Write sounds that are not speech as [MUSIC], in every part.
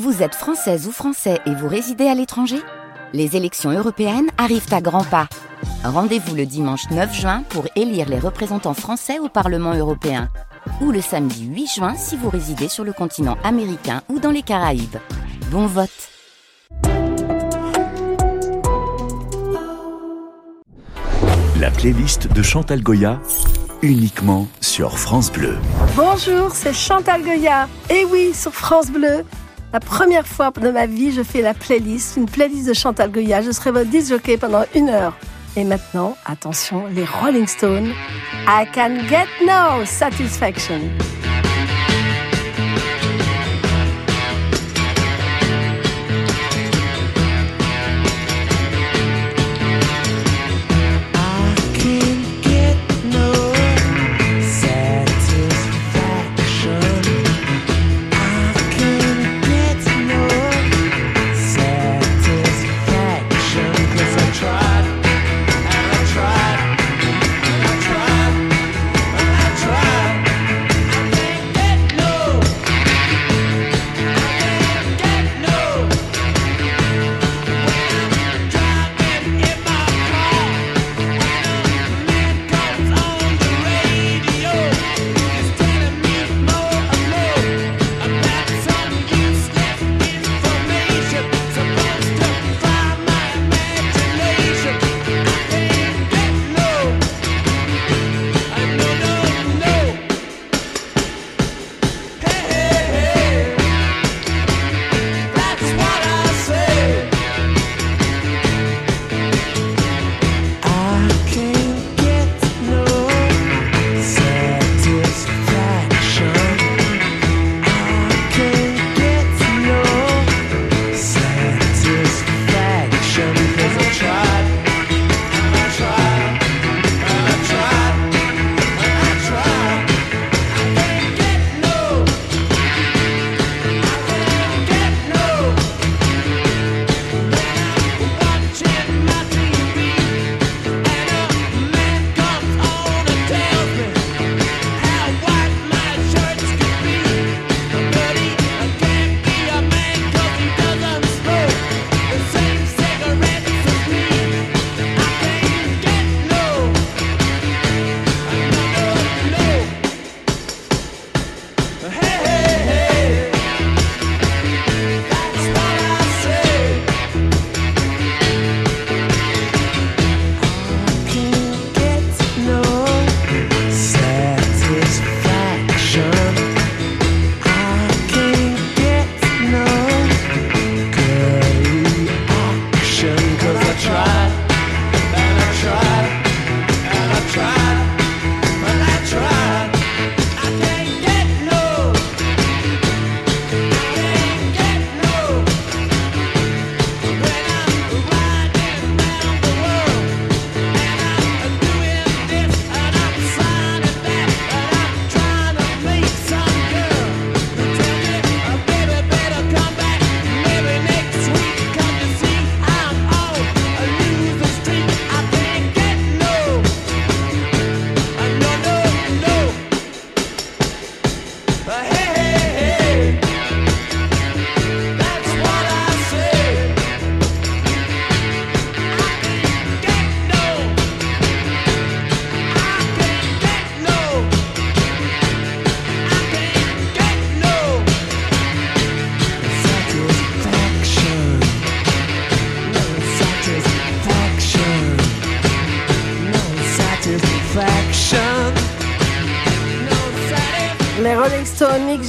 Vous êtes française ou français et vous résidez à l'étranger? Les élections européennes arrivent à grands pas. Rendez-vous le dimanche 9 juin pour élire les représentants français au Parlement européen. Ou le samedi 8 juin si vous résidez sur le continent américain ou dans les Caraïbes. Bon vote La playlist de Chantal Goya, uniquement sur France Bleu. Bonjour, c'est Chantal Goya. Et oui, sur France Bleu, la première fois de ma vie, je fais la playlist, une playlist de Chantal Goya. Je serai votre disjockey pendant une heure. Et maintenant, attention, les Rolling Stones. I can get no satisfaction.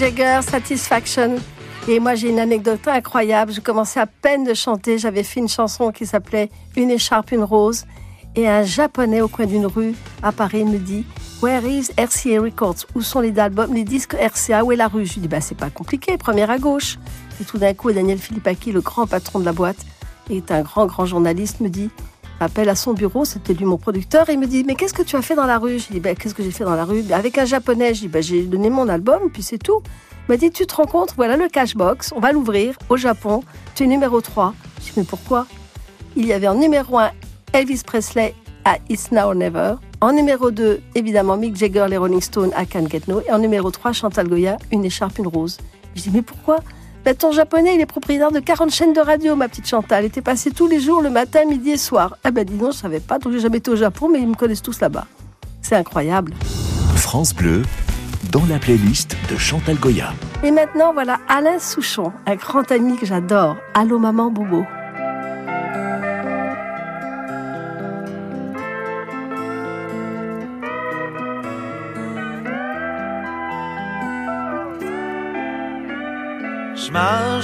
Jagger, Satisfaction. Et moi, j'ai une anecdote incroyable. Je commençais à peine de chanter. J'avais fait une chanson qui s'appelait Une écharpe, une rose. Et un japonais au coin d'une rue à Paris me dit Where is RCA Records? Où sont les albums, les disques RCA Où est la rue? Je lui dis bah, C'est pas compliqué, première à gauche. Et tout d'un coup, Daniel Philippaki, le grand patron de la boîte, est un grand, grand journaliste, me dit appelle à son bureau, c'était lui mon producteur, et il me dit Mais qu'est-ce que tu as fait dans la rue? Je dis bah, Qu'est-ce que j'ai fait dans la rue? Avec un japonais, je dis bah, J'ai donné mon album, puis c'est tout. Il m'a dit Tu te rends compte Voilà le cashbox, on va l'ouvrir au Japon, tu es numéro 3. Je dis Mais pourquoi? Il y avait en numéro 1 Elvis Presley à It's Now or Never. En numéro 2, évidemment, Mick Jagger, les Rolling Stones à Can't Get No. Et en numéro 3, Chantal Goya, Une écharpe, une rose. Je dis Mais pourquoi? Ben, ton japonais, il est propriétaire de 40 chaînes de radio, ma petite Chantal. Il était passé tous les jours, le matin, midi et soir. Ah ben dis donc, je savais pas, donc j'ai jamais été au Japon, mais ils me connaissent tous là-bas. C'est incroyable. France Bleu, dans la playlist de Chantal Goya. Et maintenant, voilà Alain Souchon, un grand ami que j'adore. Allô maman Bobo.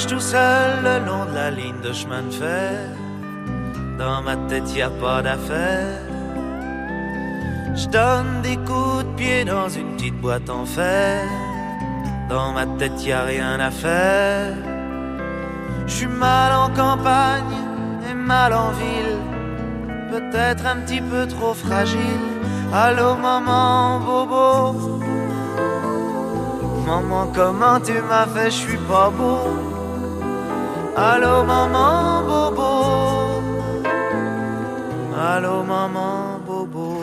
Tout seul le long de la ligne de chemin de fer. Dans ma tête, y a pas d'affaire. Je donne des coups de pied dans une petite boîte en fer. Dans ma tête, y a rien à faire. Je suis mal en campagne et mal en ville. Peut-être un petit peu trop fragile. Allô, maman, bobo. Maman, comment tu m'as fait, je suis pas beau. Allô, maman, bobo. Allô, maman, bobo.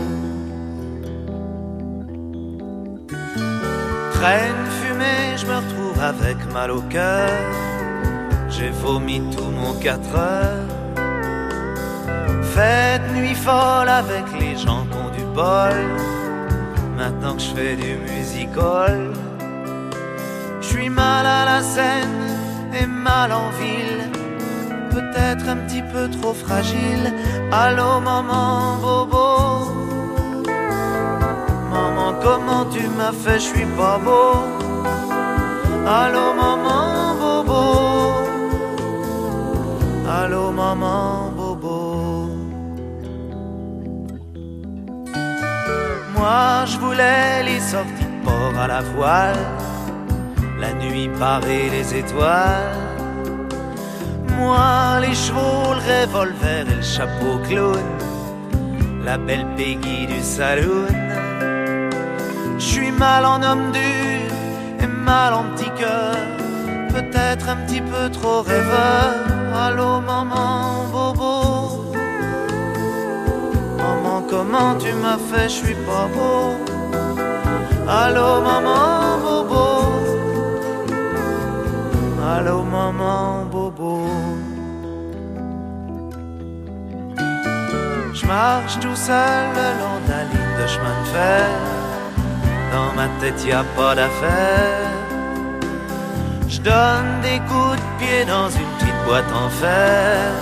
Traîne fumée, je me retrouve avec mal au cœur. J'ai vomi tout mon 4 heures. Fête nuit folle avec les gens qui ont du bol. Maintenant que je fais du musical. Je suis mal à la scène et mal en ville. Peut-être un petit peu trop fragile. Allô, maman, bobo. Maman, comment tu m'as fait, je suis pas beau. Allô, maman, bobo. Allô, maman, bobo. Moi, je voulais les sorties de port à la voile la nuit parée les étoiles. Moi, les chevaux, le revolver et le chapeau clown, la belle Peggy du saloon. Je suis mal en homme dur et mal en petit cœur, peut-être un petit peu trop rêveur. Allô, maman, bobo. Maman, comment tu m'as fait, je suis pas beau. Allô, maman, bobo. Allô maman bobo. Je marche tout seul le long de la ligne de chemin de fer. Dans ma tête y a pas d'affaire. Je donne des coups de pied dans une petite boîte en fer.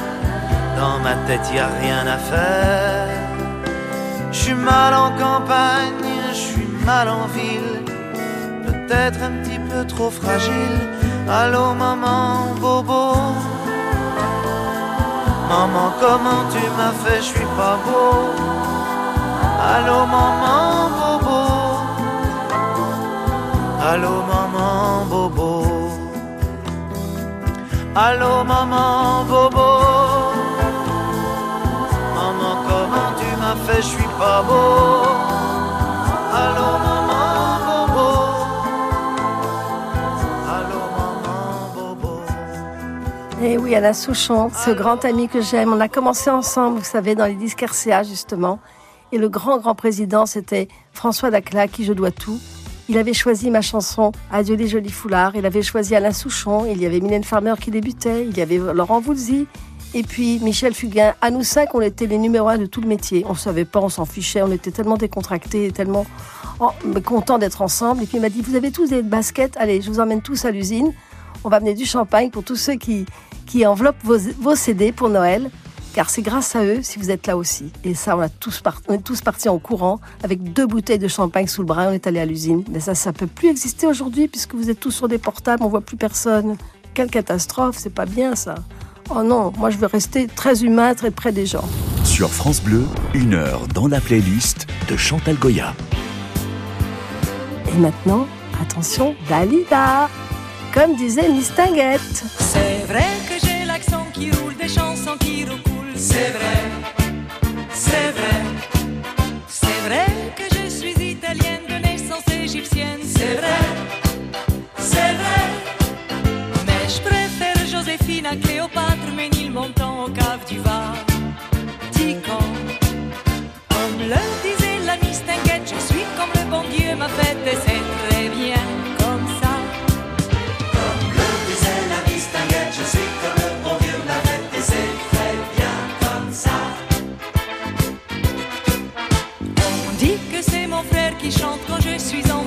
Dans ma tête y a rien à faire. Je suis mal en campagne, je suis mal en ville. Peut-être un petit peu trop fragile Allô maman, bobo. Maman, comment tu m'as fait, je suis pas beau. Allô maman, bobo. Allô maman, bobo. Allô maman, bobo. Maman, comment tu m'as fait, je suis pas beau. Allô maman, Et oui, Alain Souchon, ce grand ami que j'aime. On a commencé ensemble, vous savez, dans les disques RCA, justement. Et le grand, grand président, c'était François Dacla, à qui je dois tout. Il avait choisi ma chanson Adieu les jolis foulards. Il avait choisi Alain Souchon. Il y avait Mylène Farmer qui débutait. Il y avait Laurent Voulzy. Et puis Michel Fugain. À nous cinq, on était les numéros un de tout le métier. On savait pas, on s'en fichait. On était tellement décontractés, tellement contents d'être ensemble. Et puis il m'a dit, vous avez tous des baskets. Allez, je vous emmène tous à l'usine. On va amener du champagne pour tous ceux qui, qui enveloppent vos, vos CD pour Noël. Car c'est grâce à eux si vous êtes là aussi. Et ça, on, a tous part- on est tous partis en courant avec deux bouteilles de champagne sous le bras. On est allé à l'usine. Mais ça, ça peut plus exister aujourd'hui puisque vous êtes tous sur des portables, on voit plus personne. Quelle catastrophe, c'est pas bien ça. Oh non, moi je veux rester très humain, très près des gens. Sur France Bleu, une heure dans la playlist de Chantal Goya. Et maintenant, attention, Dalida Comme disait Miss Tinguette. C'est vrai que j'ai l'accent qui roule, des chansons qui recoulent. C'est vrai, c'est vrai. C'est vrai que je suis italienne de naissance égyptienne. C'est vrai, c'est vrai. Mais je préfère Joséphine à Cléopâtre, Ménilmontant au cave du Vatican.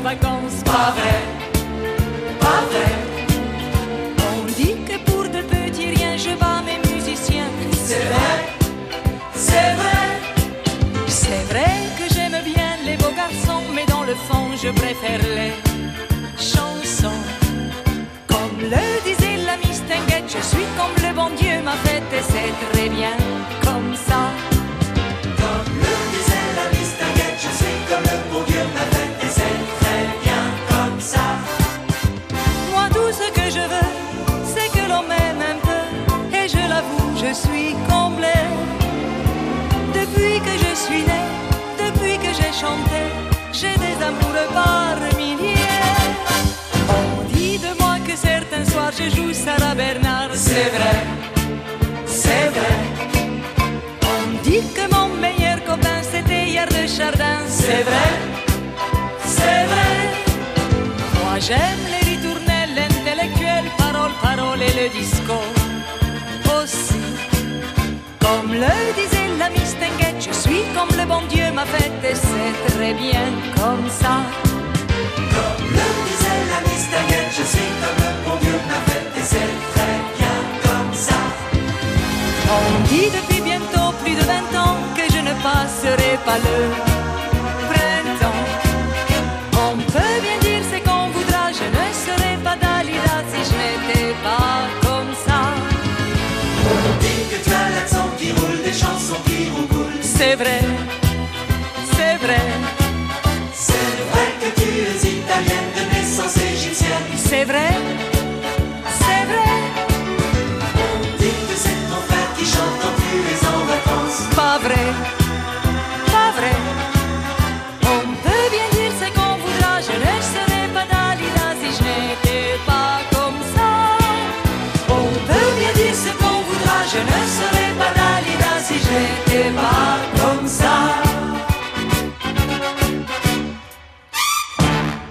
Vacances. Pas vrai, pas vrai. On dit que pour de petits riens, je bats mes musiciens. C'est vrai, c'est vrai. C'est vrai que j'aime bien les beaux garçons, mais dans le fond, je préfère les chansons. Comme le disait la Mistinguette, je suis comme le bon Dieu m'a fait et c'est très bien comme ça. Comme le disait la Mistinguette, je suis comme le bon Dieu je suis comblé. Depuis que je suis né, depuis que j'ai chanté, j'ai des amoureux par milliers. On dit de moi que certains soirs je joue Sarah Bernard. C'est vrai, c'est vrai, On dit que mon meilleur copain c'était hier de Chardin. c'est vrai, c'est vrai. Moi j'aime les ritournelles, l'intellectuel, parole, parole et le disco aussi. Comme le disait la Mistinguette, je suis comme le bon Dieu m'a fait et c'est très bien comme ça. Comme le disait la Mistinguette, je suis comme le bon Dieu m'a fait et c'est très bien comme ça. On dit depuis bientôt plus de 20 ans que je ne passerai pas le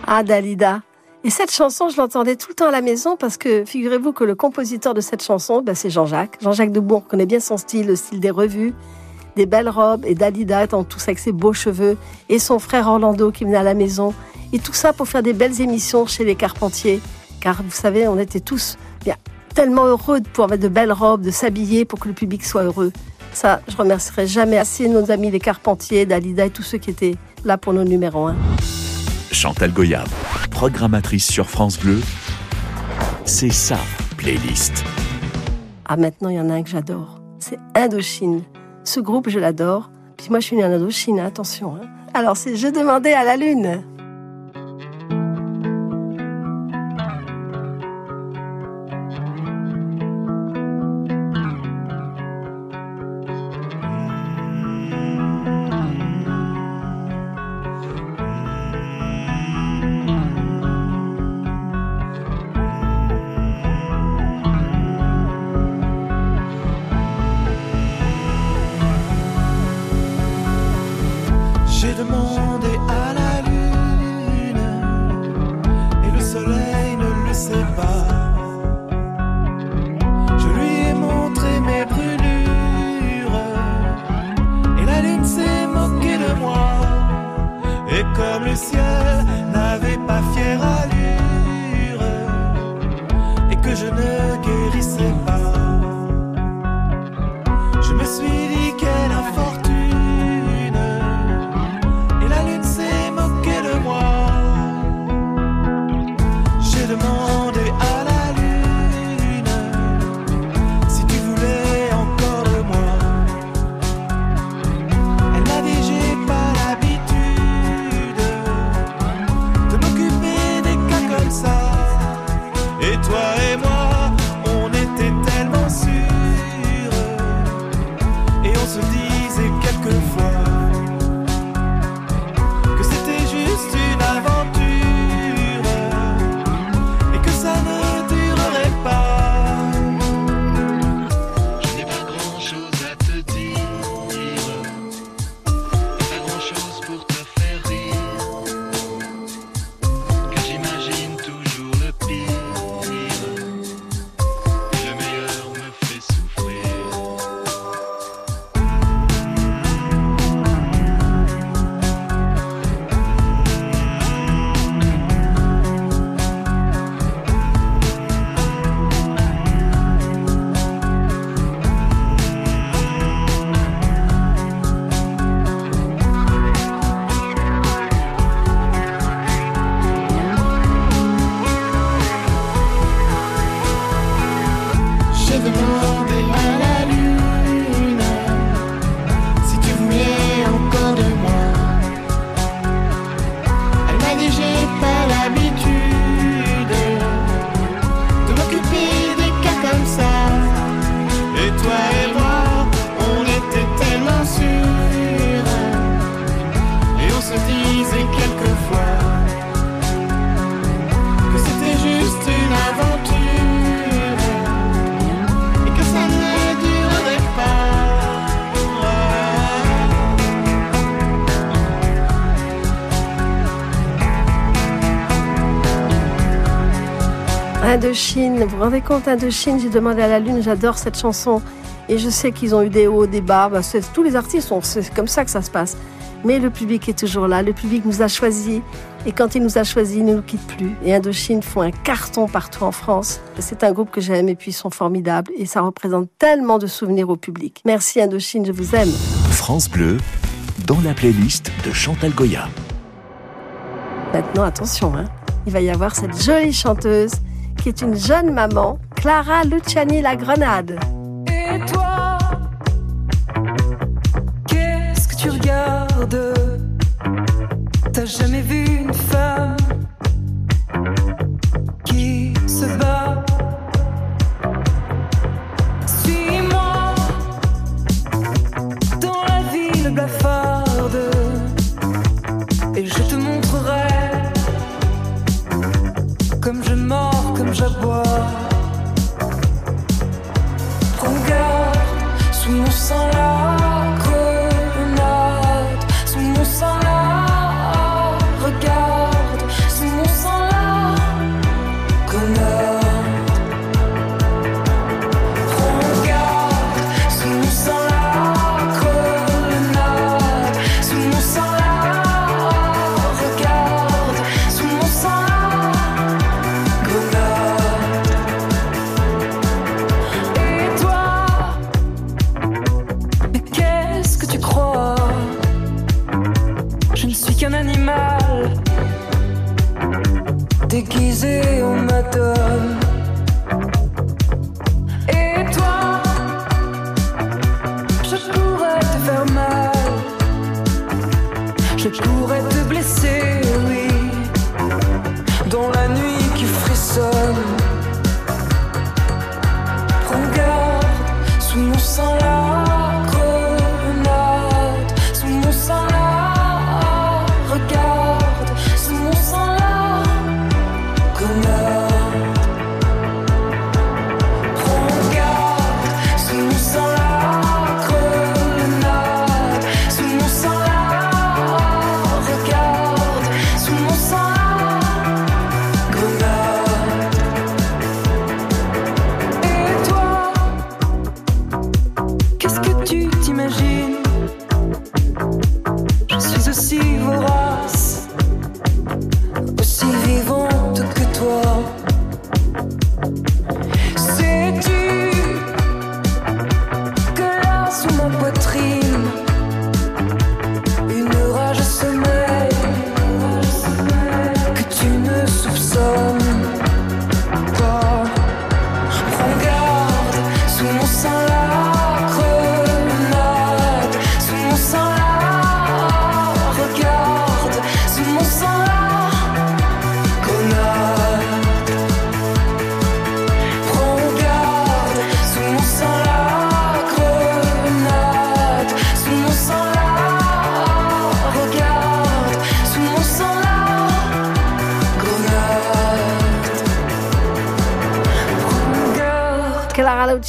Ah, Dalida. Et cette chanson, je l'entendais tout le temps à la maison parce que figurez-vous que le compositeur de cette chanson, ben, c'est Jean-Jacques. Jean-Jacques Debourg connaît bien son style, le style des revues, des belles robes, et Dalida étant tous avec ses beaux cheveux, et son frère Orlando qui venait à la maison. Et tout ça pour faire des belles émissions chez les Carpentiers. Car vous savez, on était tous bien, tellement heureux de pouvoir mettre de belles robes, de s'habiller pour que le public soit heureux. Ça, je remercierai jamais assez nos amis les Carpentiers, Dalida et tous ceux qui étaient là pour nos numéros 1. Chantal Goya, programmatrice sur France Bleu, c'est sa playlist. Ah, maintenant, il y en a un que j'adore. C'est Indochine. Ce groupe, je l'adore. Puis moi, je suis en Indochine, hein, attention. hein. Alors, c'est Je demandais à la lune. Comme le ciel n'avait pas fière allure et que je ne guérissais Indochine, vous vous rendez compte, Indochine, j'ai demandé à la Lune, j'adore cette chanson. Et je sais qu'ils ont eu des hauts, des bas. Bah, tous les artistes, c'est comme ça que ça se passe. Mais le public est toujours là. Le public nous a choisis. Et quand il nous a choisis, il ne nous quitte plus. Et Indochine font un carton partout en France. C'est un groupe que j'aime et puis ils sont formidables. Et ça représente tellement de souvenirs au public. Merci Indochine, je vous aime. France Bleu, dans la playlist de Chantal Goya. Maintenant, attention, hein. il va y avoir cette jolie chanteuse qui est une jeune maman, Clara Luciani La Grenade. Et toi, qu'est-ce que tu regardes? T'as jamais vu une femme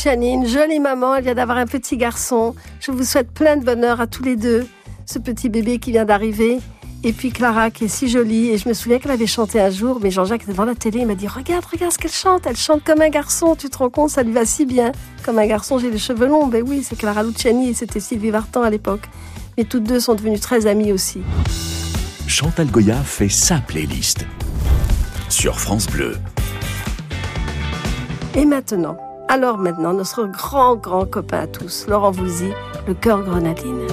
Une jolie maman, elle vient d'avoir un petit garçon. Je vous souhaite plein de bonheur à tous les deux. Ce petit bébé qui vient d'arriver. Et puis Clara qui est si jolie. Et je me souviens qu'elle avait chanté un jour, mais Jean-Jacques devant la télé, il m'a dit Regarde, regarde ce qu'elle chante. Elle chante comme un garçon, tu te rends compte, ça lui va si bien. Comme un garçon, j'ai les cheveux longs. Ben oui, c'est Clara Luciani et c'était Sylvie Vartan à l'époque. Mais toutes deux sont devenues très amies aussi. Chantal Goya fait sa playlist. Sur France Bleu. Et maintenant, alors maintenant, notre grand, grand copain à tous, Laurent Voulzy, le cœur grenadine.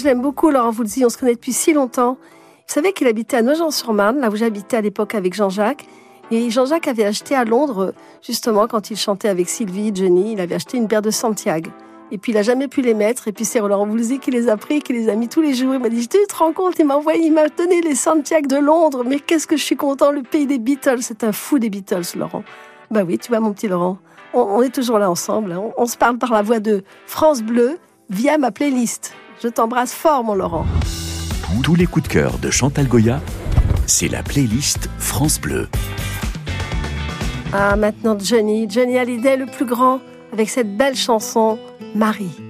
Je l'aime beaucoup, Laurent Voulzy. On se connaît depuis si longtemps. Vous savez qu'il habitait à Nogent-sur-Marne, là où j'habitais à l'époque avec Jean-Jacques. Et Jean-Jacques avait acheté à Londres, justement, quand il chantait avec Sylvie, Jenny, il avait acheté une paire de Santiago. Et puis il a jamais pu les mettre. Et puis c'est Laurent Voulzy qui les a pris, qui les a mis tous les jours. Il m'a dit, tu te rends compte, il m'a envoyé, il m'a donné les Santiago de Londres. Mais qu'est-ce que je suis content, le pays des Beatles. C'est un fou des Beatles, Laurent. Bah oui, tu vois, mon petit Laurent. On, on est toujours là ensemble. hein. On, on se parle par la voix de France Bleu via ma playlist. Je t'embrasse fort, mon Laurent. Tous les coups de cœur de Chantal Goya, c'est la playlist France Bleu. Ah, maintenant Johnny, Johnny Hallyday, le plus grand, avec cette belle chanson, Marie.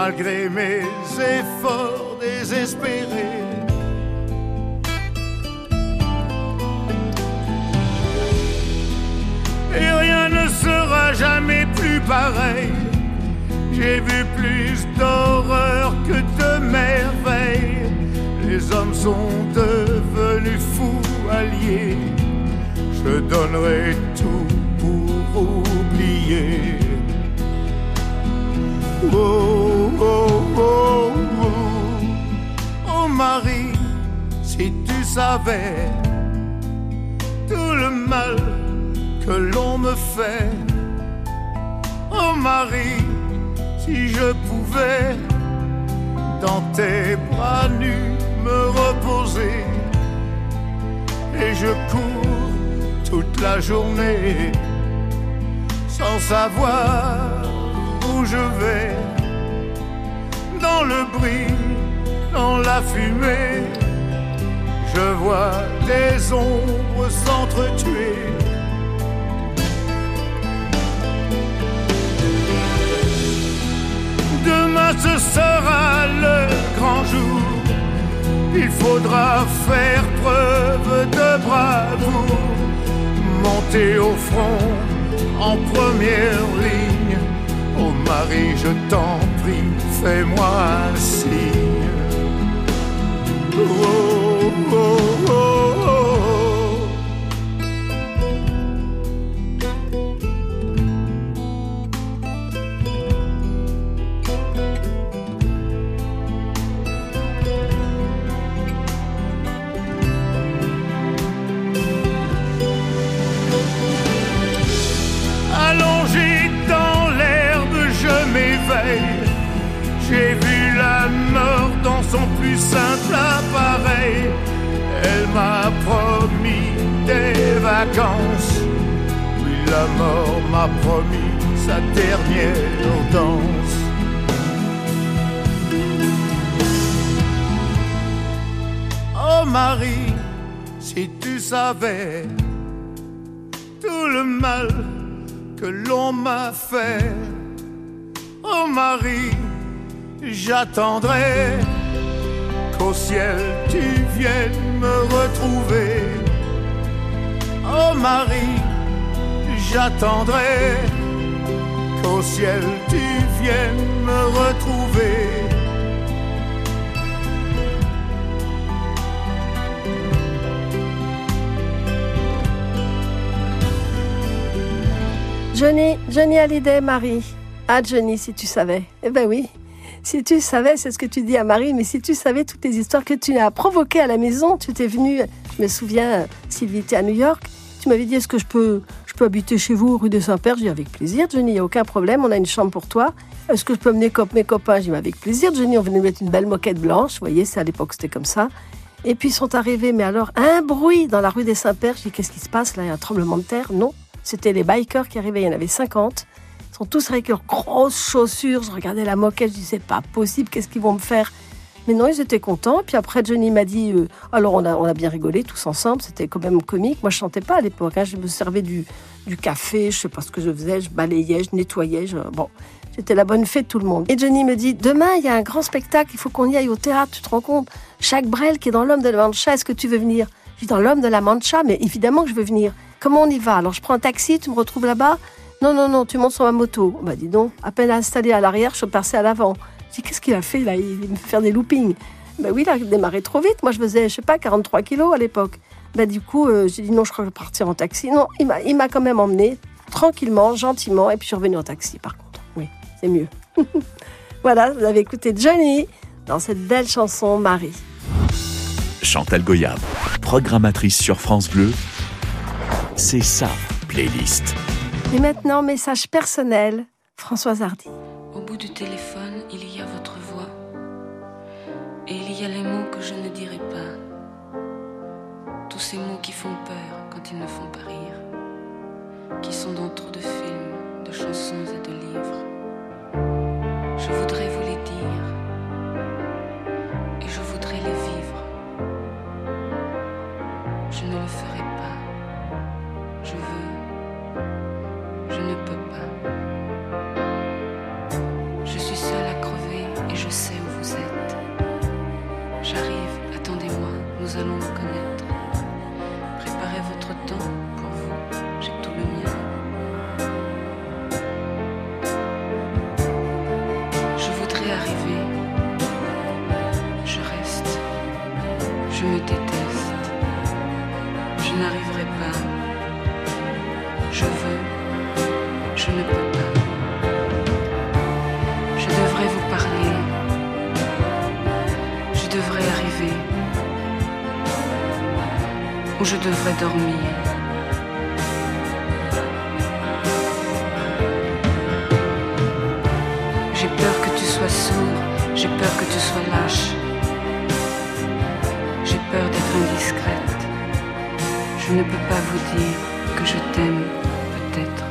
malgré mes efforts désespéré. Et rien ne sera jamais plus pareil. J'ai vu plus d'horreur que de merveilles. Les hommes sont devenus fous alliés. Je donnerai tout pour oublier. Oh, oh, oh, oh, oh Marie, si tu savais tout le mal que l'on me fait. Oh Marie, si je pouvais dans tes bras nus me reposer et je cours toute la journée sans savoir où je vais dans le bruit, dans la fumée je vois des ombres s'entretuer Demain ce sera le grand jour. Il faudra faire preuve de bravoure, monter au front en première ligne. Oh Marie, je t'en prie, fais-moi un signe. Oh, oh, oh. J'ai vu la mort dans son plus simple appareil. Elle m'a promis des vacances. Oui, la mort m'a promis sa dernière danse. Oh Marie, si tu savais tout le mal que l'on m'a fait. Oh Marie, j'attendrai qu'au ciel tu viennes me retrouver. Oh Marie, j'attendrai qu'au ciel tu viennes me retrouver. Johnny, Johnny Hallyday, Marie. Ah, Johnny, si tu savais. Eh ben oui. Si tu savais, c'est ce que tu dis à Marie, mais si tu savais toutes les histoires que tu as provoquées à la maison, tu t'es venu, je me souviens, Sylvie était à New York, tu m'avais dit, est-ce que je peux, je peux habiter chez vous, rue des Saint-Père J'ai dit, avec plaisir, Johnny, il n'y a aucun problème, on a une chambre pour toi. Est-ce que je peux mener mes copains? J'ai dit, avec plaisir, Johnny, on venait mettre une belle moquette blanche, vous voyez, c'est à l'époque, c'était comme ça. Et puis ils sont arrivés, mais alors, un bruit dans la rue des Saint-Père. J'ai dit, qu'est-ce qui se passe là? Il y a un tremblement de terre? Non, c'était les bikers qui arrivaient, il y en avait 50. Sont tous avec leurs grosses chaussures. Je regardais la moquette, je disais, pas possible, qu'est-ce qu'ils vont me faire? Mais non, ils étaient contents. Puis après, Johnny m'a dit, euh, alors on a, on a bien rigolé tous ensemble, c'était quand même comique. Moi, je chantais pas à l'époque, hein. je me servais du, du café, je sais pas ce que je faisais, je balayais, je nettoyais, je- bon. J'étais la bonne fée de tout le monde. Et Johnny me dit, demain, il y a un grand spectacle, il faut qu'on y aille au théâtre, tu te rends compte? Jacques Brel qui est dans L'homme de la Mancha, est-ce que tu veux venir? Je dis, dans L'homme de la Mancha, mais évidemment que je veux venir. Comment on y va? Alors je prends un taxi, tu me retrouves là-bas? Non, non, non, tu montes sur ma moto. Bah dis donc, à peine installé à l'arrière, je suis passé à l'avant. Dis, qu'est-ce qu'il a fait là? Il me faire des loopings. Ben oui, il a démarré trop vite. Moi, je faisais, je sais pas, 43 kilos à l'époque. Ben du coup, euh, j'ai dit non, je crois que je vais partir en taxi. Non, il m'a, quand même emmené tranquillement, gentiment, et puis je suis revenue en taxi. Par contre, oui, c'est mieux. [LAUGHS] voilà, vous avez écouté Johnny dans cette belle chanson Marie. Chantal Goyave, programmatrice sur France Bleu, c'est sa playlist. Et maintenant, message personnel, Françoise Hardy. Au bout du téléphone, il y a votre voix. Et il y a les mots que je ne dirai pas. Tous ces mots qui font peur quand ils ne font pas rire. Qui sont dans trop de films, de chansons et de livres. Je voudrais vous je devrais dormir. J'ai peur que tu sois sourd, j'ai peur que tu sois lâche. J'ai peur d'être indiscrète. Je ne peux pas vous dire que je t'aime, peut-être.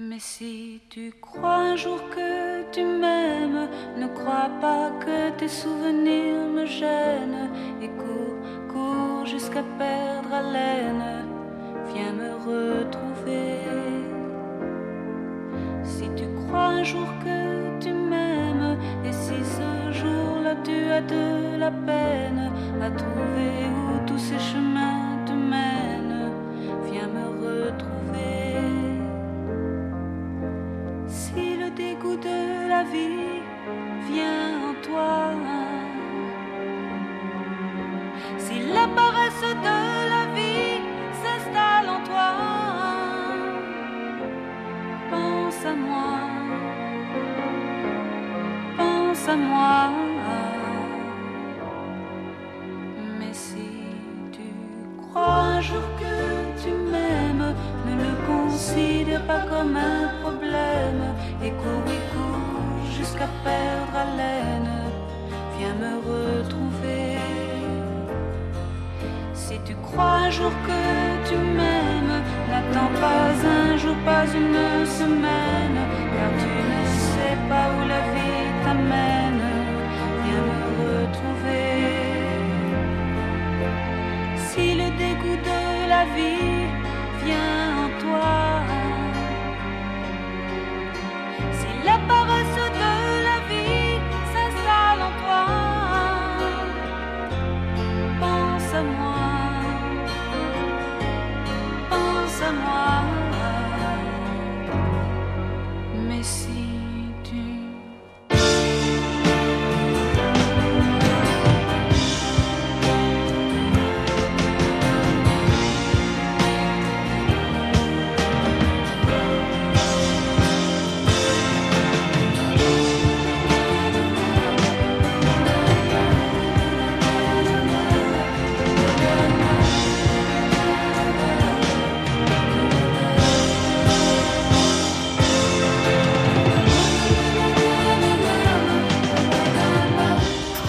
Mais si tu crois un jour que tu m'aimes, ne crois pas que tes souvenirs vient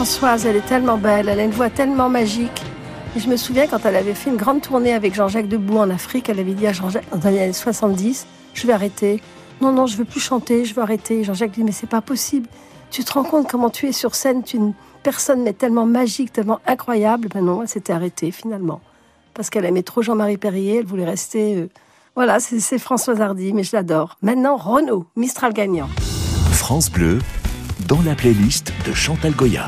Françoise, elle est tellement belle, elle a une voix tellement magique. Et je me souviens quand elle avait fait une grande tournée avec Jean-Jacques Debout en Afrique, elle avait dit à Jean-Jacques, dans les années 70, je vais arrêter. Non, non, je veux plus chanter, je veux arrêter. Jean-Jacques dit, mais c'est pas possible. Tu te rends compte comment tu es sur scène, tu es une personne mais tellement magique, tellement incroyable. Ben non, elle s'était arrêtée finalement. Parce qu'elle aimait trop Jean-Marie Perrier, elle voulait rester... euh, Voilà, c'est Françoise Hardy, mais je l'adore. Maintenant, Renaud, Mistral gagnant. France Bleu, dans la playlist de Chantal Goya.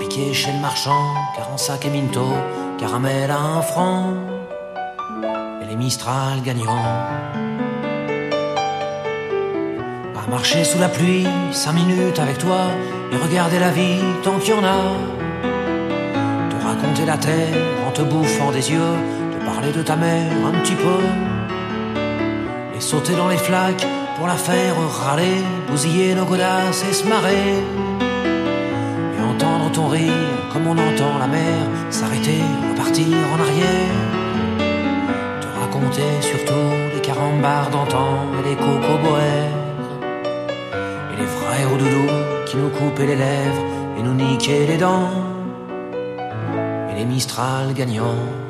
Compliqué chez le marchand, car en sac et minto, caramel à un franc, et les Mistral gagnants. À marcher sous la pluie, cinq minutes avec toi, et regarder la vie tant qu'il y en a. Te raconter la terre en te bouffant des yeux, te parler de ta mère un petit peu, et sauter dans les flaques pour la faire râler, bousiller nos godasses et se marrer rire comme on entend la mer s'arrêter, repartir en arrière. Te raconter surtout les carambars d'antan et les cocoboères. Et les frères au doudou qui nous coupaient les lèvres et nous niquaient les dents. Et les Mistral gagnants.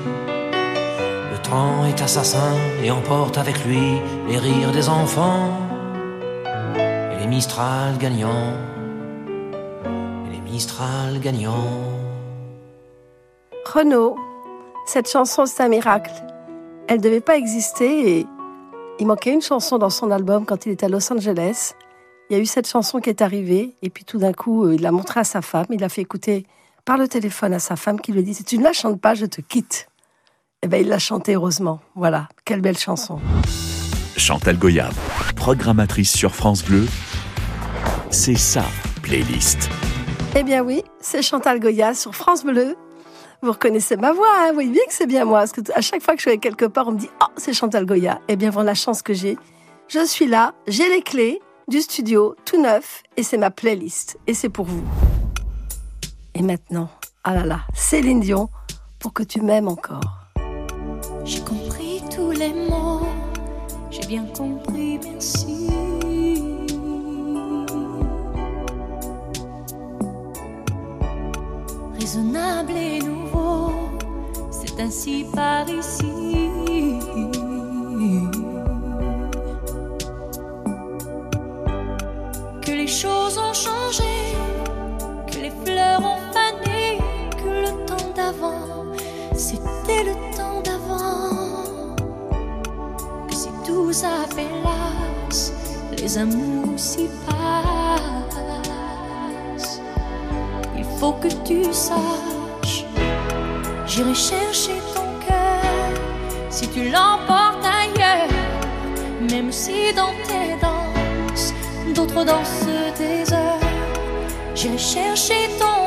est assassin et emporte avec lui les rires des enfants et les Mistral gagnants. Et les Mistral gagnants. Renaud, cette chanson c'est un miracle. Elle ne devait pas exister et il manquait une chanson dans son album quand il était à Los Angeles. Il y a eu cette chanson qui est arrivée et puis tout d'un coup euh, il l'a montrée à sa femme. Il l'a fait écouter par le téléphone à sa femme qui lui dit si tu ne la chantes pas je te quitte. Eh ben il l'a chantée heureusement. Voilà, quelle belle chanson. Chantal Goya, programmatrice sur France Bleu, c'est sa playlist. Eh bien oui, c'est Chantal Goya sur France Bleu. Vous reconnaissez ma voix, hein vous voyez bien que c'est bien moi. Parce que à chaque fois que je suis quelque part, on me dit « Oh, c'est Chantal Goya ». Eh bien, voilà la chance que j'ai. Je suis là, j'ai les clés du studio, tout neuf, et c'est ma playlist. Et c'est pour vous. Et maintenant, ah là là, Céline Dion, pour que tu m'aimes encore. J'ai compris tous les mots, j'ai bien compris, merci. Raisonnable et nouveau, c'est ainsi par ici. Que les choses ont changé, que les fleurs ont fané, que le temps d'avant, c'était le temps les amours s'y passent. Il faut que tu saches, j'irai chercher ton cœur si tu l'emportes ailleurs, même si dans tes danses, d'autres dansent des heures. J'irai chercher ton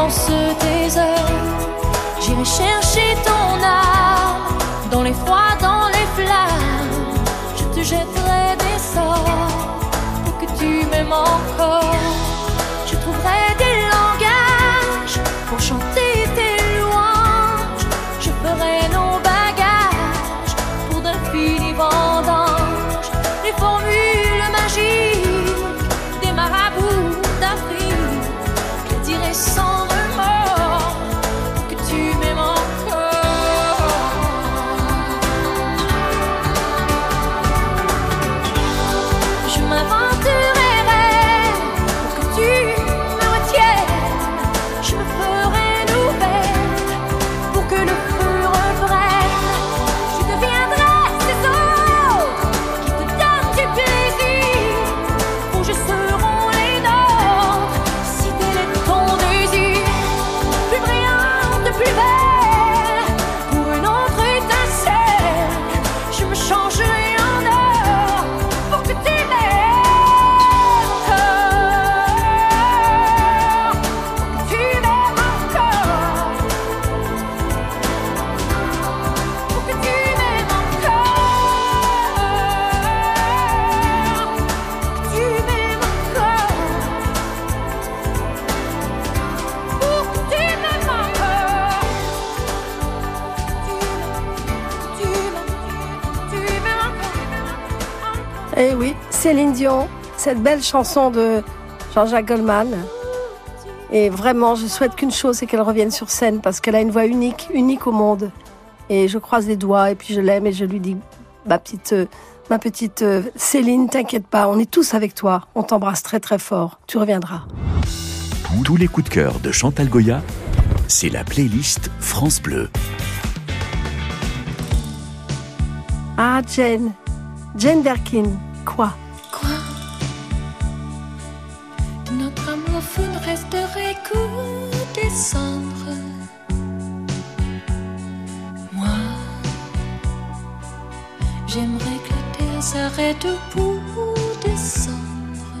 dansent tes heures. J'irai chercher ton âme dans les froids, dans les flammes. Je te jetterai des sorts pour que tu m'aimes encore. Cette belle chanson de Jean-Jacques Goldman. Et vraiment, je souhaite qu'une chose, c'est qu'elle revienne sur scène parce qu'elle a une voix unique, unique au monde. Et je croise les doigts et puis je l'aime et je lui dis, ma petite, ma petite Céline, t'inquiète pas, on est tous avec toi. On t'embrasse très très fort. Tu reviendras. Tous les coups de cœur de Chantal Goya, c'est la playlist France Bleu. Ah, Jane. Jane Birkin. Quoi? Fou ne resterait que des cendres. Moi, j'aimerais que la terre s'arrête pour descendre.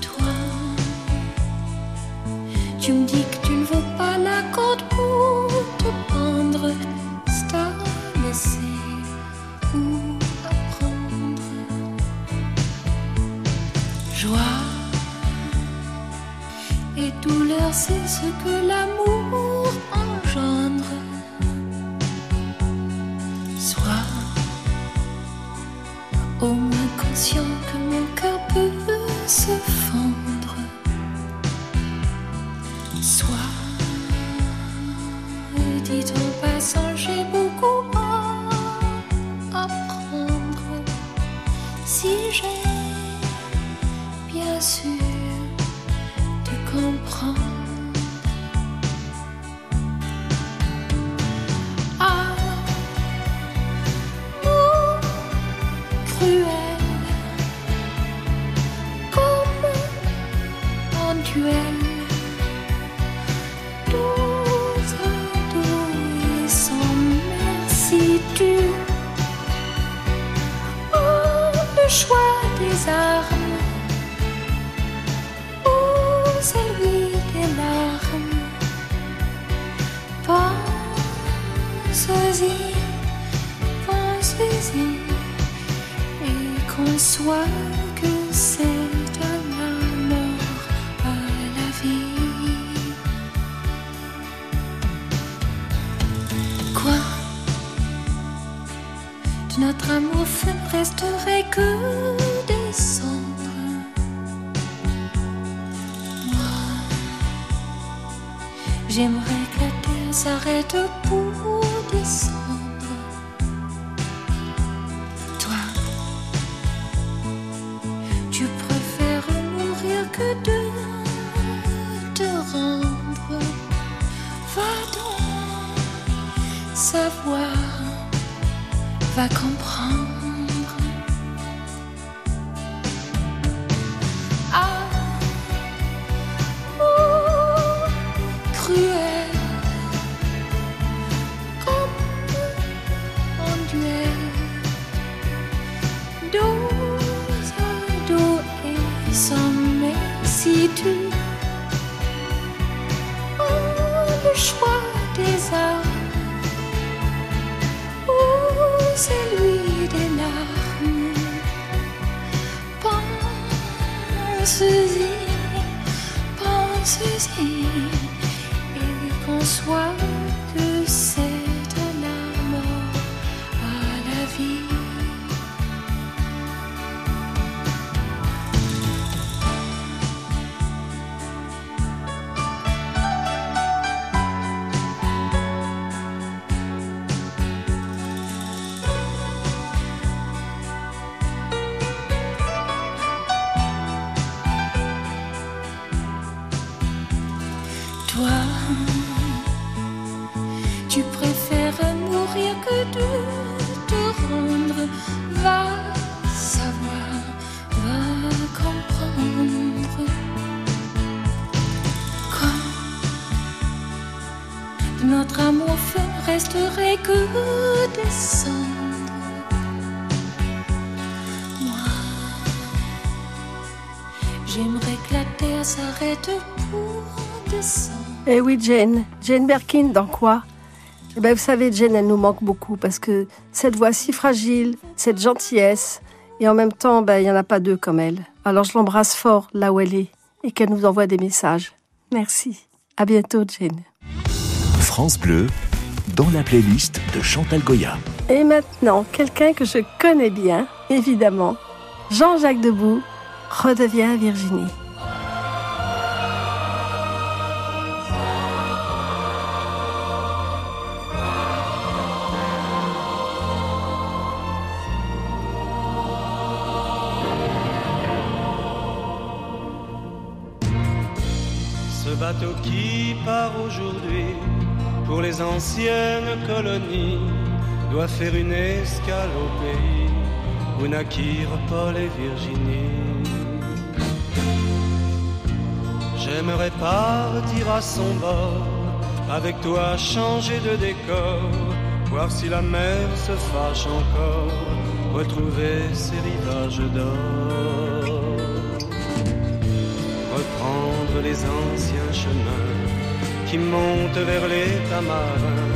Toi, tu me dis que tu ne veux pas la corde pour et douleur, c'est ce que l'amour engendre. Sois au moins conscient que mon cœur peut se. Savoir, va comprendre. J'aimerais que la terre s'arrête pour descendre. Eh oui, Jane. Jane Birkin, dans quoi? Eh ben, Vous savez, Jane, elle nous manque beaucoup parce que cette voix si fragile, cette gentillesse, et en même temps, ben, il n'y en a pas deux comme elle. Alors je l'embrasse fort là où elle est et qu'elle nous envoie des messages. Merci. À bientôt, Jane. France Bleu, dans la playlist de Chantal Goya. Et maintenant, quelqu'un que je connais bien, évidemment, Jean-Jacques Debout, redevient Virginie. Ce bateau qui part aujourd'hui pour les anciennes colonies doit faire une escale au pays où naquirent Paul et Virginie. J'aimerais partir à son bord, avec toi changer de décor, voir si la mer se fâche encore, retrouver ses rivages d'or reprendre les anciens chemins qui montent vers les tamarins,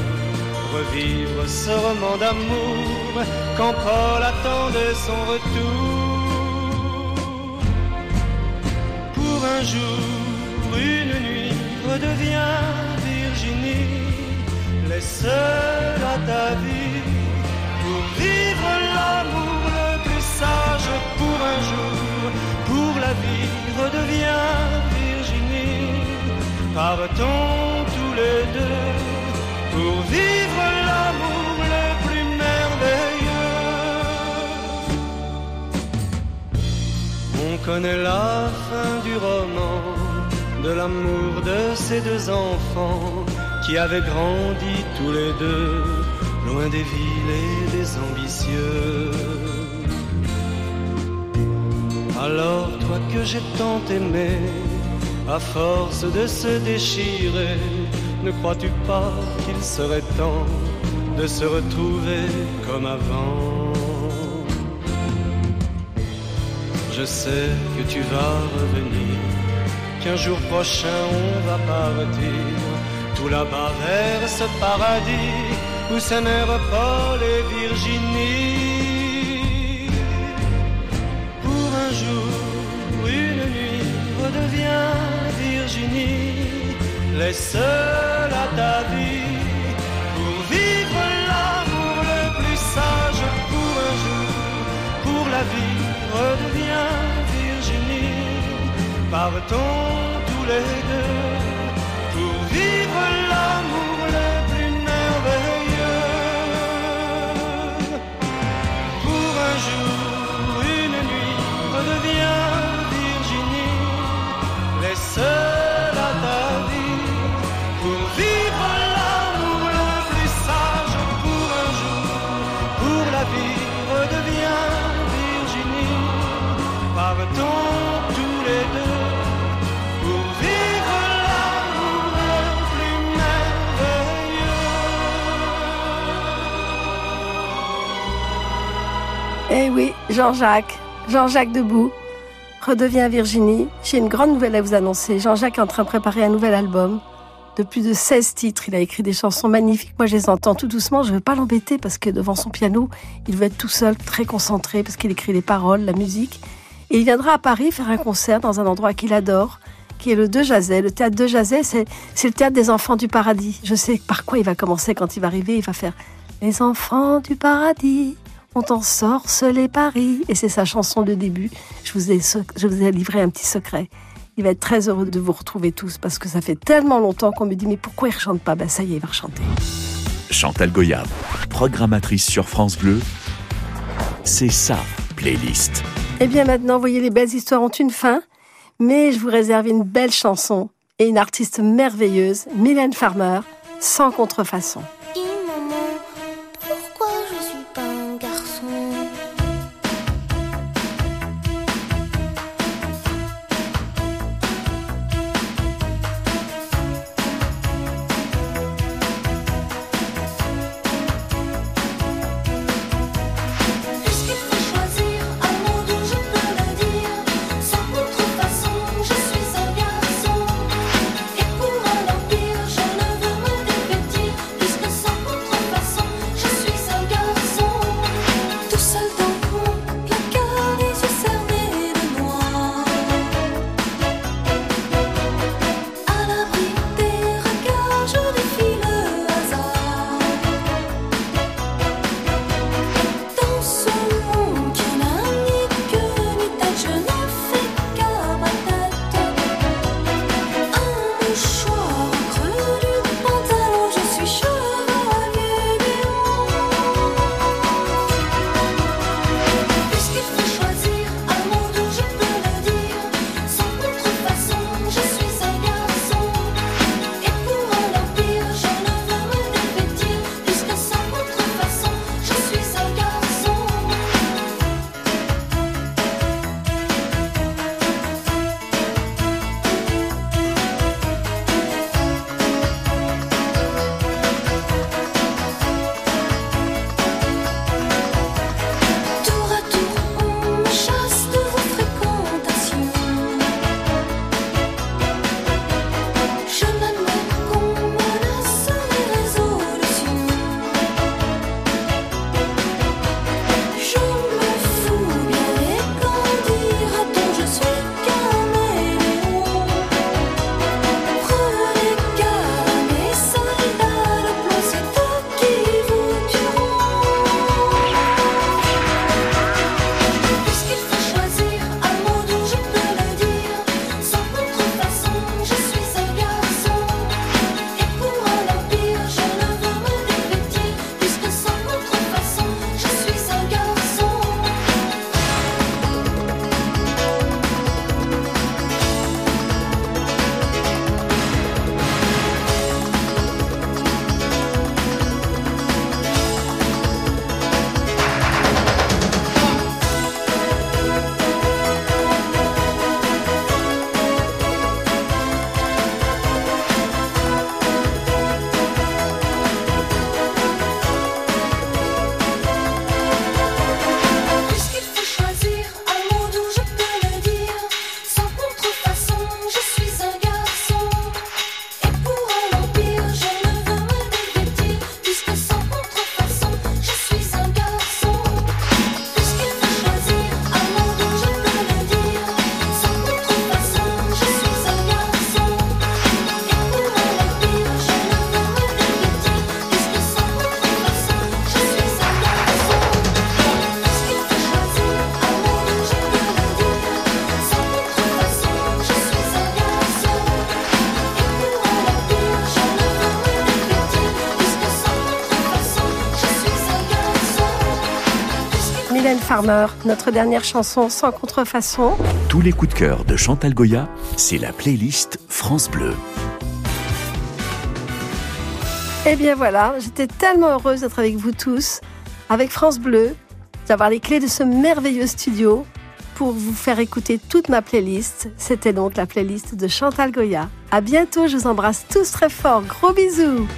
revivre ce roman d'amour quand Paul attendait son retour. Pour un jour, une nuit, redevient Virginie, à ta vie, pour vivre l'amour le plus sage pour un jour, pour la vie, redevient Virginie. Partons tous les deux pour vivre l'amour le plus merveilleux. On connaît la fin du roman, de l'amour de ces deux enfants qui avaient grandi tous les deux, loin des villes et des ambitieux. Alors toi que j'ai tant aimé, à force de se déchirer, ne crois-tu pas qu'il serait temps de se retrouver comme avant? Je sais que tu vas revenir, qu'un jour prochain on va partir, tout là-bas vers ce paradis où s'aimèrent Paul et Virginie. Pour un jour, une nuit, redevient Virginie, à ta vie, pour vivre l'amour le plus sage. Pour un jour, pour la vie, redevient partons tous les deux, pour vivre oui, Jean-Jacques, Jean-Jacques Debout, redevient Virginie. J'ai une grande nouvelle à vous annoncer. Jean-Jacques est en train de préparer un nouvel album de plus de 16 titres. Il a écrit des chansons magnifiques. Moi, je les entends tout doucement. Je ne veux pas l'embêter parce que devant son piano, il veut être tout seul, très concentré parce qu'il écrit les paroles, la musique. Et il viendra à Paris faire un concert dans un endroit qu'il adore, qui est le De Jazet. Le théâtre De Jazet, c'est le théâtre des enfants du paradis. Je sais par quoi il va commencer quand il va arriver. Il va faire Les enfants du paradis. On t'en sorce les paris. Et c'est sa chanson de début. Je vous ai, je vous ai livré un petit secret. Il va être très heureux de vous retrouver tous parce que ça fait tellement longtemps qu'on me dit mais pourquoi il ne chante pas? Ben ça y est, il va chanter. Chantal Goyave, programmatrice sur France Bleu, c'est sa playlist. Eh bien maintenant, vous voyez, les belles histoires ont une fin, mais je vous réserve une belle chanson et une artiste merveilleuse, Mylène Farmer, sans contrefaçon. Farmer, notre dernière chanson sans contrefaçon. Tous les coups de cœur de Chantal Goya, c'est la playlist France Bleu. Eh bien voilà, j'étais tellement heureuse d'être avec vous tous, avec France Bleu, d'avoir les clés de ce merveilleux studio pour vous faire écouter toute ma playlist. C'était donc la playlist de Chantal Goya. À bientôt, je vous embrasse tous très fort. Gros bisous.